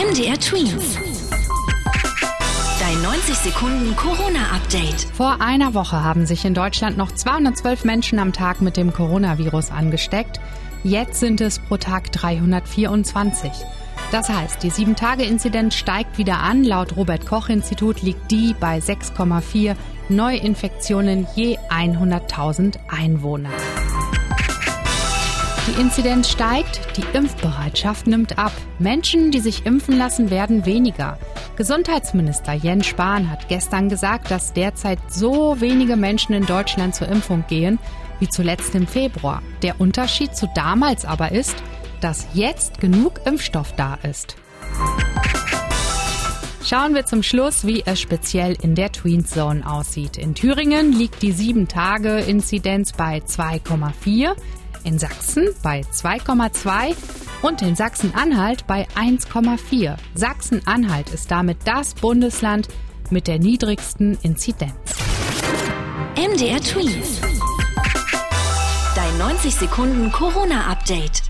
MDR Twins. Dein 90 Sekunden Corona-Update. Vor einer Woche haben sich in Deutschland noch 212 Menschen am Tag mit dem Coronavirus angesteckt. Jetzt sind es pro Tag 324. Das heißt, die 7-Tage-Inzidenz steigt wieder an. Laut Robert Koch-Institut liegt die bei 6,4 Neuinfektionen je 100.000 Einwohner. Die Inzidenz steigt, die Impfbereitschaft nimmt ab. Menschen, die sich impfen lassen, werden weniger. Gesundheitsminister Jens Spahn hat gestern gesagt, dass derzeit so wenige Menschen in Deutschland zur Impfung gehen wie zuletzt im Februar. Der Unterschied zu damals aber ist, dass jetzt genug Impfstoff da ist. Schauen wir zum Schluss, wie es speziell in der Tween Zone aussieht. In Thüringen liegt die 7-Tage-Inzidenz bei 2,4 in Sachsen bei 2,2 und in Sachsen-Anhalt bei 1,4. Sachsen-Anhalt ist damit das Bundesland mit der niedrigsten Inzidenz. MDR Twins. Dein 90 Sekunden Corona-Update.